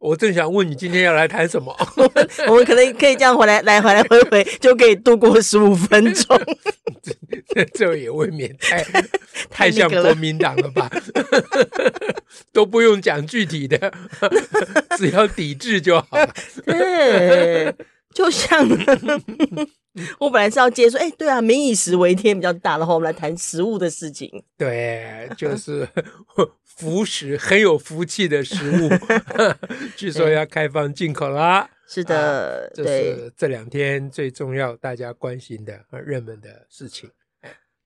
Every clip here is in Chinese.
我正想问你今天要来谈什么？我们可能可以这样回来来回来回回，就可以度过十五分钟。这 这也未免太 太像国民党了吧？都不用讲具体的，只要抵制就好了。对，就像 我本来是要接说，哎，对啊，民以食为天比较大，然后我们来谈食物的事情。对，就是。福食很有福气的食物，据说要开放进口啦。是的，啊、这是这两天最重要、大家关心的、热门的事情。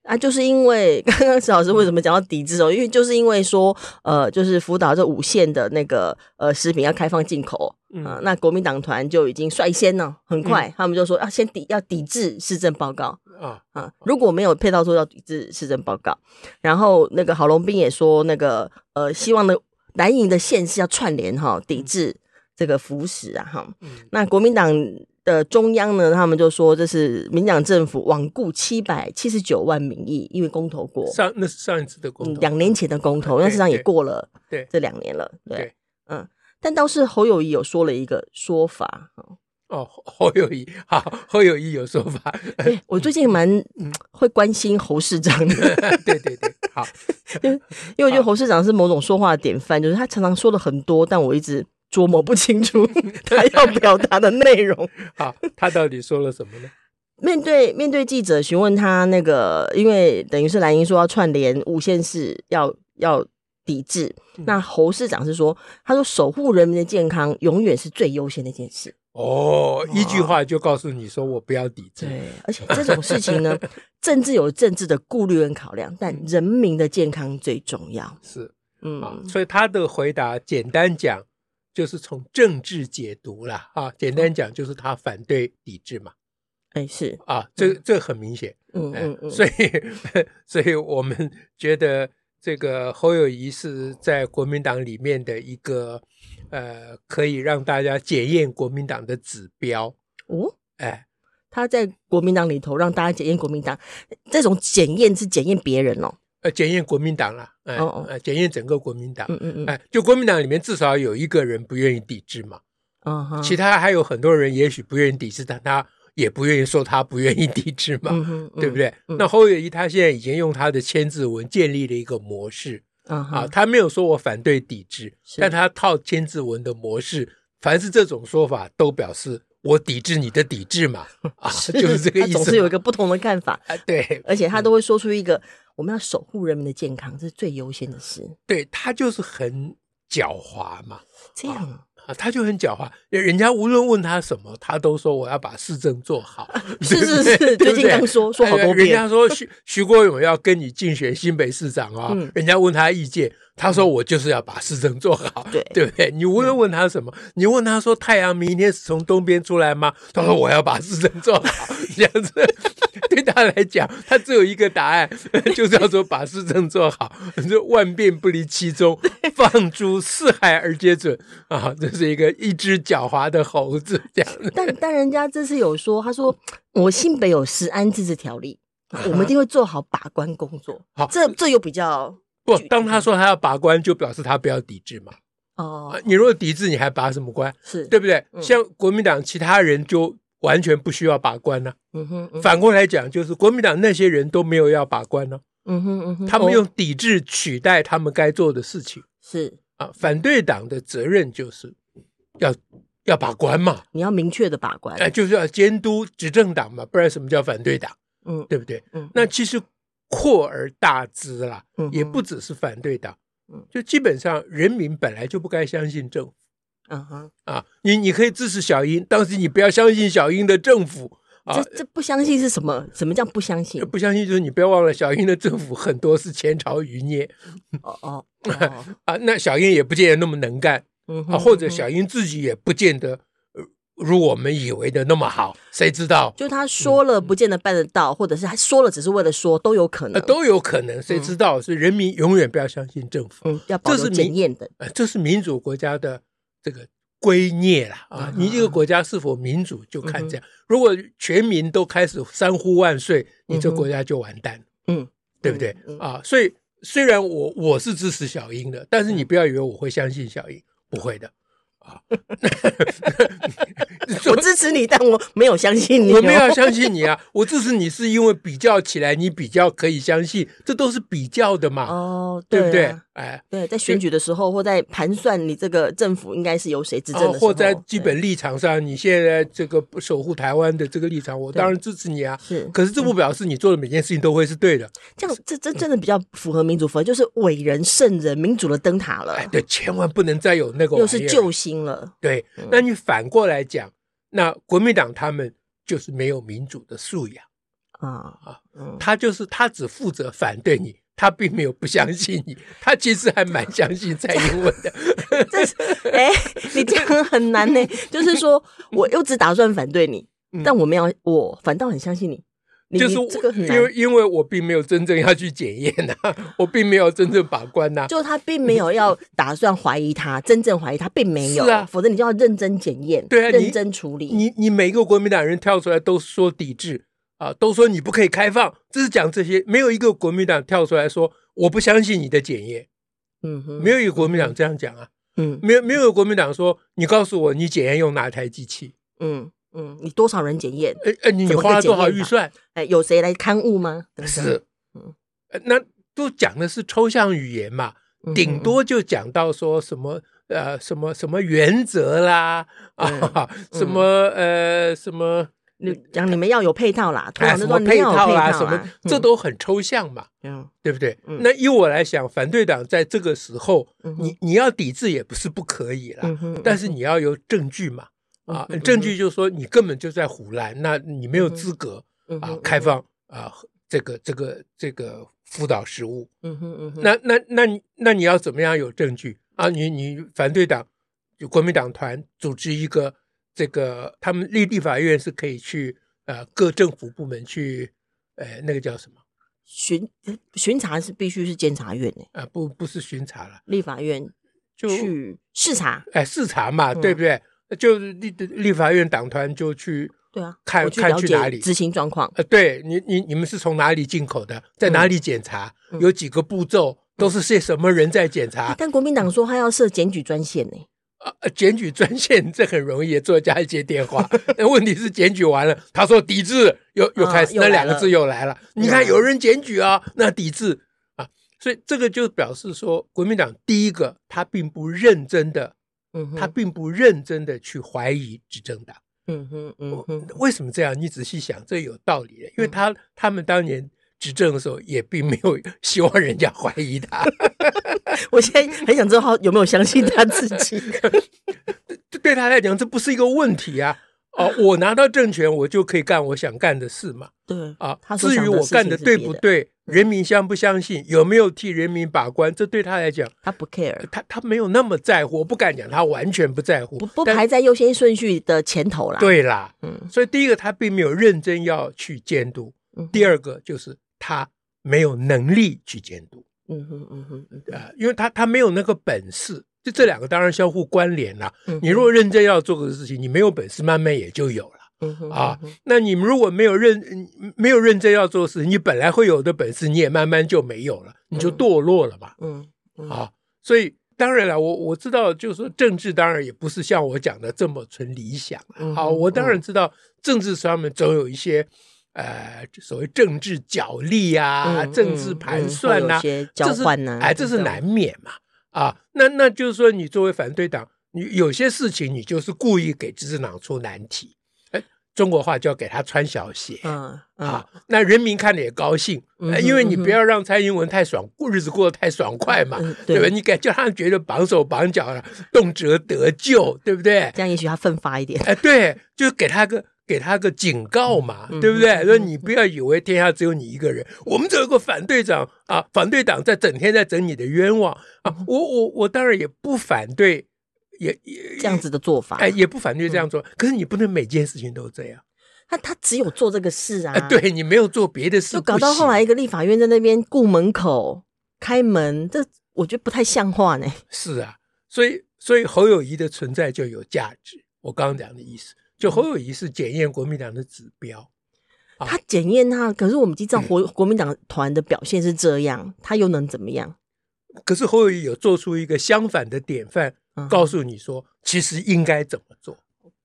啊，就是因为 刚刚石老师为什么讲到抵制哦？因为就是因为说，呃，就是福岛这五县的那个呃食品要开放进口，嗯、呃，那国民党团就已经率先呢，很快、嗯、他们就说要先抵要抵制市政报告啊啊！如果没有配套说要抵制市政报告，然后那个郝龙斌也说那个呃，希望呢蓝营的县市要串联哈，抵制这个福食啊哈。嗯、那国民党。的中央呢，他们就说这是民党政府罔顾七百七十九万民意，因为公投过上，那是上一次的公投，两年前的公投，那实际上也过了，对，这两年了，对，对。嗯，但倒是侯友谊有说了一个说法，哦，侯友谊，好，侯友谊有说法，对我最近蛮 会关心侯市长的，对对对，好，因为因为我觉得侯市长是某种说话的典范，就是他常常说了很多，但我一直。琢磨不清楚 他要表达的内容。好，他到底说了什么呢？面对面对记者询问他那个，因为等于是蓝营说要串联五县市要要抵制，嗯、那侯市长是说，他说守护人民的健康永远是最优先的一件事。哦，一句话就告诉你说我不要抵制。对，而且这种事情呢，政治有政治的顾虑跟考量，但人民的健康最重要。是，嗯，所以他的回答简单讲。就是从政治解读了啊，简单讲就是他反对抵制嘛，哎是啊，这这很明显，嗯嗯嗯，所以所以我们觉得这个侯友谊是在国民党里面的一个呃，可以让大家检验国民党的指标哦，哎，他在国民党里头让大家检验国民党，这种检验是检验别人哦。呃，检验国民党了，哎，哦哦，检验整个国民党，嗯嗯嗯，哎，就国民党里面至少有一个人不愿意抵制嘛，嗯哼，其他还有很多人也许不愿意抵制，但他也不愿意说他不愿意抵制嘛，对不对？嗯，那侯友宜他现在已经用他的千字文建立了一个模式，嗯，啊，他没有说我反对抵制，但他套千字文的模式，凡是这种说法都表示我抵制你的抵制嘛，啊，就是这个意思，总是有一个不同的看法，啊，对，而且他都会说出一个。我们要守护人民的健康，这是最优先的事。对，他就是很狡猾嘛，这样啊，啊，他就很狡猾。人家无论问他什么，他都说我要把市政做好。啊、是是是，最近刚说说好多遍。人家说徐徐国勇要跟你竞选新北市长啊、哦，嗯、人家问他意见。他说：“我就是要把市政做好，对对不对？你无论问他什么，你问他说太阳明天是从东边出来吗？他说我要把市政做好，这样子对他来讲，他只有一个答案，就是要说把市政做好，就万变不离其宗，放诸四海而皆准啊！这是一个一只狡猾的猴子，这样。但但人家这次有说，他说 我新北有食安自治条例，我们一定会做好把关工作。好，这这又比较。”不，当他说他要拔关，就表示他不要抵制嘛。哦，你如果抵制，你还拔什么关？是对不对？像国民党其他人就完全不需要把关呢。嗯哼。反过来讲，就是国民党那些人都没有要把关呢。嗯哼嗯哼。他们用抵制取代他们该做的事情。是啊，反对党的责任就是要要把关嘛。你要明确的把关。哎，就是要监督执政党嘛，不然什么叫反对党？嗯，对不对？嗯，那其实。扩而大之了，嗯、也不只是反对党，嗯，就基本上人民本来就不该相信政府，嗯哼，啊，你你可以支持小英，但是你不要相信小英的政府啊，这这不相信是什么？什么叫不相信？不相信？就是你不要忘了，小英的政府很多是前朝余孽，哦哦，哦。啊，那小英也不见得那么能干，嗯，啊，或者小英自己也不见得如我们以为的那么好，谁知道？就他说了不见得办得到，嗯、或者是他说了只是为了说，都有可能，呃、都有可能，谁知道？所以人民永远不要相信政府，嗯，要保持检验的，呃，这是民主国家的这个圭臬了啊！你一个国家是否民主，就看这样。嗯、如果全民都开始三呼万岁，你这国家就完蛋，嗯，对不对？啊，所以虽然我我是支持小英的，但是你不要以为我会相信小英，不会的。我支持你，但我没有相信你。我没有相信你啊！我支持你是因为比较起来，你比较可以相信，这都是比较的嘛。哦，对不对？哎，对，在选举的时候，或在盘算你这个政府应该是由谁执政的时候，或在基本立场上，你现在这个守护台湾的这个立场，我当然支持你啊。是，可是这不表示你做的每件事情都会是对的。这样，这这真的比较符合民主风，就是伟人圣人民主的灯塔了。哎，对，千万不能再有那个又是救星了。对，那你反过来讲。那国民党他们就是没有民主的素养啊啊！他就是他只负责反对你，他并没有不相信你，他其实还蛮相信蔡英文的。这是哎，你这样很难呢。就是说，我又只打算反对你，但我没有，我反倒很相信你。就是这个很难因为因为我并没有真正要去检验呐，我并没有真正把关呐。就他并没有要打算怀疑他，真正怀疑他并没有。是啊，否则你就要认真检验，对啊，认真处理。你你每一个国民党人跳出来都说抵制啊，都说你不可以开放，这是讲这些，没有一个国民党跳出来说我不相信你的检验。嗯哼，没有一个国民党这样讲啊。嗯，没有没有一个国民党说你告诉我你检验用哪台机器？嗯。嗯，你多少人检验？哎哎，你花了多少预算？哎，有谁来勘误吗？是，嗯，那都讲的是抽象语言嘛，顶多就讲到说什么呃什么什么原则啦啊，什么呃什么，你讲你们要有配套啦，什么配套啦，什么这都很抽象嘛，嗯，对不对？那依我来想，反对党在这个时候，你你要抵制也不是不可以啦，但是你要有证据嘛。啊，证据就是说你根本就在胡乱，那你没有资格啊开放啊这个这个这个辅导实务。嗯哼嗯哼，那那那你那你要怎么样有证据啊？你你反对党就国民党团组织一个这个，他们立立法院是可以去呃各政府部门去呃那个叫什么巡巡查是必须是监察院的啊不不是巡查了，立法院就去视察哎视察嘛对不对？就立立法院党团就去对啊，看看去哪里执行状况。呃，对你你你们是从哪里进口的，在哪里检查，有几个步骤，都是些什么人在检查？但国民党说他要设检举专线呢。啊，检举专线这很容易，作家接电话。那问题是检举完了，他说抵制，又又开始那两个字又来了。你看有人检举啊，那抵制啊，所以这个就表示说，国民党第一个他并不认真的。他并不认真的去怀疑执政党。嗯哼，嗯哼，为什么这样？你仔细想，这有道理的。因为他他们当年执政的时候，也并没有希望人家怀疑他。我现在很想知道他有没有相信他自己。对他来讲，这不是一个问题啊。哦，我拿到政权，我就可以干我想干的事嘛。对啊，至于我干的对不对，人民相不相信，有没有替人民把关，这对他来讲，他不 care，他他没有那么在乎。我不敢讲他完全不在乎，不不排在优先顺序的前头啦。对啦，嗯，所以第一个他并没有认真要去监督，第二个就是他没有能力去监督。嗯哼嗯哼啊，因为他他没有那个本事。就这两个当然相互关联了。你如果认真要做个事情，你没有本事，慢慢也就有了。啊，那你们如果没有认没有认真要做事，你本来会有的本事，你也慢慢就没有了，你就堕落了嘛。嗯，啊，所以当然了，我我知道，就是说政治当然也不是像我讲的这么纯理想。好，我当然知道政治上面总有一些呃所谓政治角力啊，政治盘算呐，这是哎，这是难免嘛。啊，那那就是说，你作为反对党，你有些事情你就是故意给执政党出难题，哎，中国话叫给他穿小鞋，嗯，嗯啊，那人民看着也高兴，嗯，因为你不要让蔡英文太爽，过日子过得太爽快嘛，对吧？你给叫他觉得绑手绑脚了，动辄得救，对不对？这样也许他奋发一点，哎，对，就给他个。给他个警告嘛，对不对？说你不要以为天下只有你一个人，我们这有个反对长啊，反对党在整天在整你的冤枉啊。我我我当然也不反对也也这样子的做法，哎，也不反对这样做。嗯、可是你不能每件事情都这样。他他只有做这个事啊，啊对你没有做别的事，就搞到后来一个立法院在那边顾门口开门，这我觉得不太像话呢。是啊，所以所以侯友谊的存在就有价值。我刚刚讲的意思，就侯友谊是检验国民党的指标。他检验他，可是我们知道国国民党团的表现是这样，嗯、他又能怎么样？可是侯友谊有做出一个相反的典范，嗯、告诉你说，其实应该怎么做。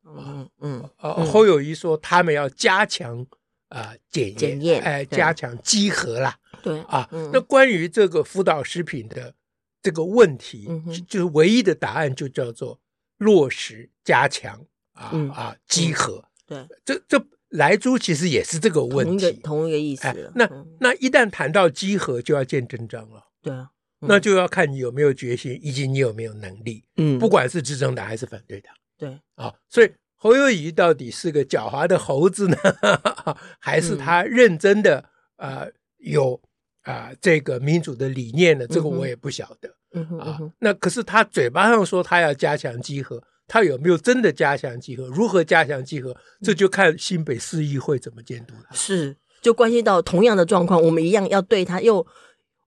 嗯嗯呃，侯友谊说他们要加强啊检验，检验，哎，加强稽核啦。对啊，那关于这个辅导食品的这个问题，就是唯一的答案就叫做落实加强啊啊集合。对，这这莱猪其实也是这个问题，同一个意思。那那一旦谈到集合，就要见真章了。对啊，那就要看你有没有决心，以及你有没有能力。嗯，不管是执政党还是反对党。对啊，所以侯友谊到底是个狡猾的猴子呢，还是他认真的啊、呃、有啊、呃、这个民主的理念呢？这个我也不晓得。啊，那可是他嘴巴上说他要加强稽核，他有没有真的加强稽核？如何加强稽核？这就看新北市议会怎么监督他。是，就关系到同样的状况，我们一样要对他又。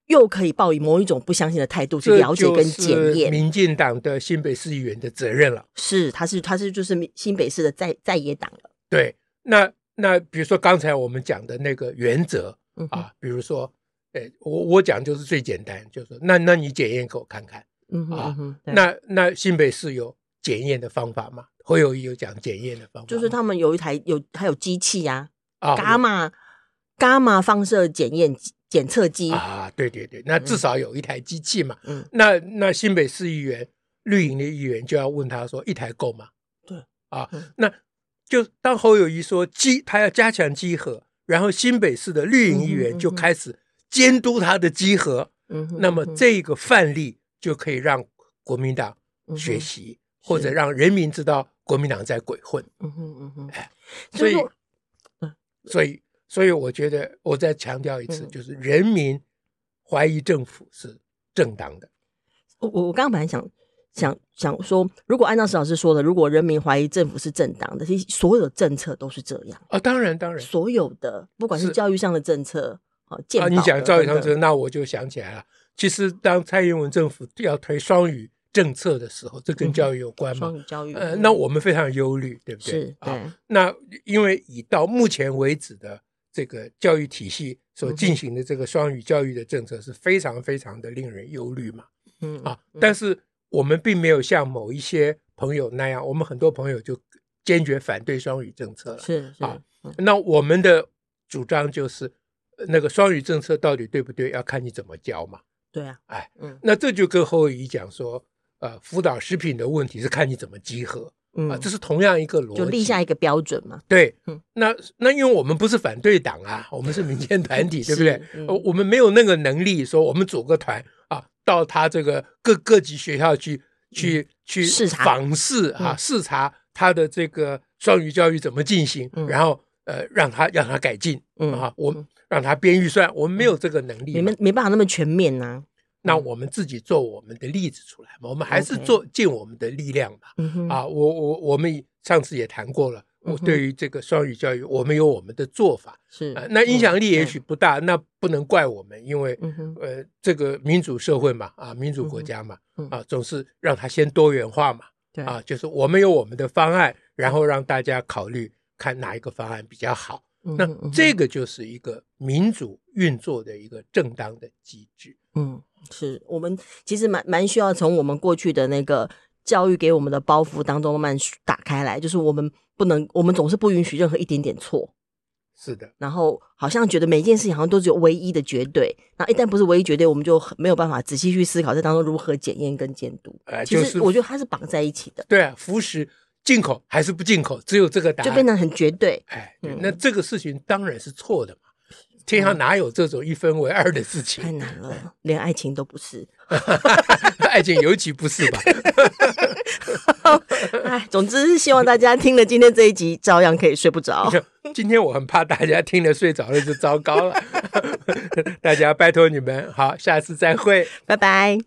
又可以抱以某一种不相信的态度去了解跟检验，民进党的新北市议员的责任了。是，他是他是就是新北市的在在野党了。对，那那比如说刚才我们讲的那个原则、嗯、啊，比如说，哎，我我讲就是最简单，就是那那你检验给我看看，嗯哼啊，嗯哼那那新北市有检验的方法嘛？侯友谊有讲检验的方法，就是他们有一台有还有机器呀、啊，伽马伽马放射检验。检测机啊，对对对，那至少有一台机器嘛。嗯，那那新北市议员绿营的议员就要问他说，一台够吗？对啊，那就当侯友谊说机，他要加强稽核，然后新北市的绿营议员就开始监督他的稽核。嗯，那么这个范例就可以让国民党学习，或者让人民知道国民党在鬼混。嗯哼嗯哼，哎，所以，所以。所以我觉得，我再强调一次，就是人民怀疑政府是正当的。我我我刚刚本来想想想说，如果按照石老师说的，如果人民怀疑政府是正当的，其实所有的政策都是这样啊。当然当然，所有的不管是教育上的政策啊，啊，你讲教育上的政策，那我就想起来了。其实当蔡英文政府要推双语政策的时候，这跟教育有关吗？双语教育，呃，那我们非常忧虑，对不对？是，对。那因为以到目前为止的。这个教育体系所进行的这个双语教育的政策是非常非常的令人忧虑嘛，嗯啊，但是我们并没有像某一些朋友那样，我们很多朋友就坚决反对双语政策了，是啊，那我们的主张就是，那个双语政策到底对不对，要看你怎么教嘛，对啊，哎，嗯，那这就跟侯友宜讲说，呃，辅导食品的问题是看你怎么集合。啊，这是同样一个逻辑，就立下一个标准嘛。对，嗯，那那因为我们不是反对党啊，我们是民间团体，对不对？嗯，我们没有那个能力说我们组个团啊，到他这个各各级学校去去去视察访视啊，视察他的这个双语教育怎么进行，然后呃让他让他改进，嗯啊，我让他编预算，我们没有这个能力，没没办法那么全面呐。那我们自己做我们的例子出来嘛，我们还是做尽我们的力量嘛。Okay. 啊，我我我们上次也谈过了，我对于这个双语教育，我们有我们的做法。是，那影响力也许不大，那不能怪我们，因为呃，这个民主社会嘛，啊，民主国家嘛，啊，总是让它先多元化嘛。对，啊，就是我们有我们的方案，然后让大家考虑看哪一个方案比较好。那这个就是一个民主运作的一个正当的机制。嗯。是我们其实蛮蛮需要从我们过去的那个教育给我们的包袱当中慢慢打开来，就是我们不能，我们总是不允许任何一点点错。是的，然后好像觉得每一件事情好像都只有唯一的绝对，那一旦不是唯一绝对，我们就没有办法仔细去思考这当中如何检验跟监督。哎，其实我觉得它是绑在一起的。对啊，服食进口还是不进口，只有这个答案，就变得很绝对。哎，对，那这个事情当然是错的嘛。天上哪有这种一分为二的事情？太难了，连爱情都不是，爱情尤其不是吧？哎，总之是希望大家听了今天这一集，照样可以睡不着。今天我很怕大家听了睡着了就糟糕了，大家拜托你们，好，下次再会，拜拜。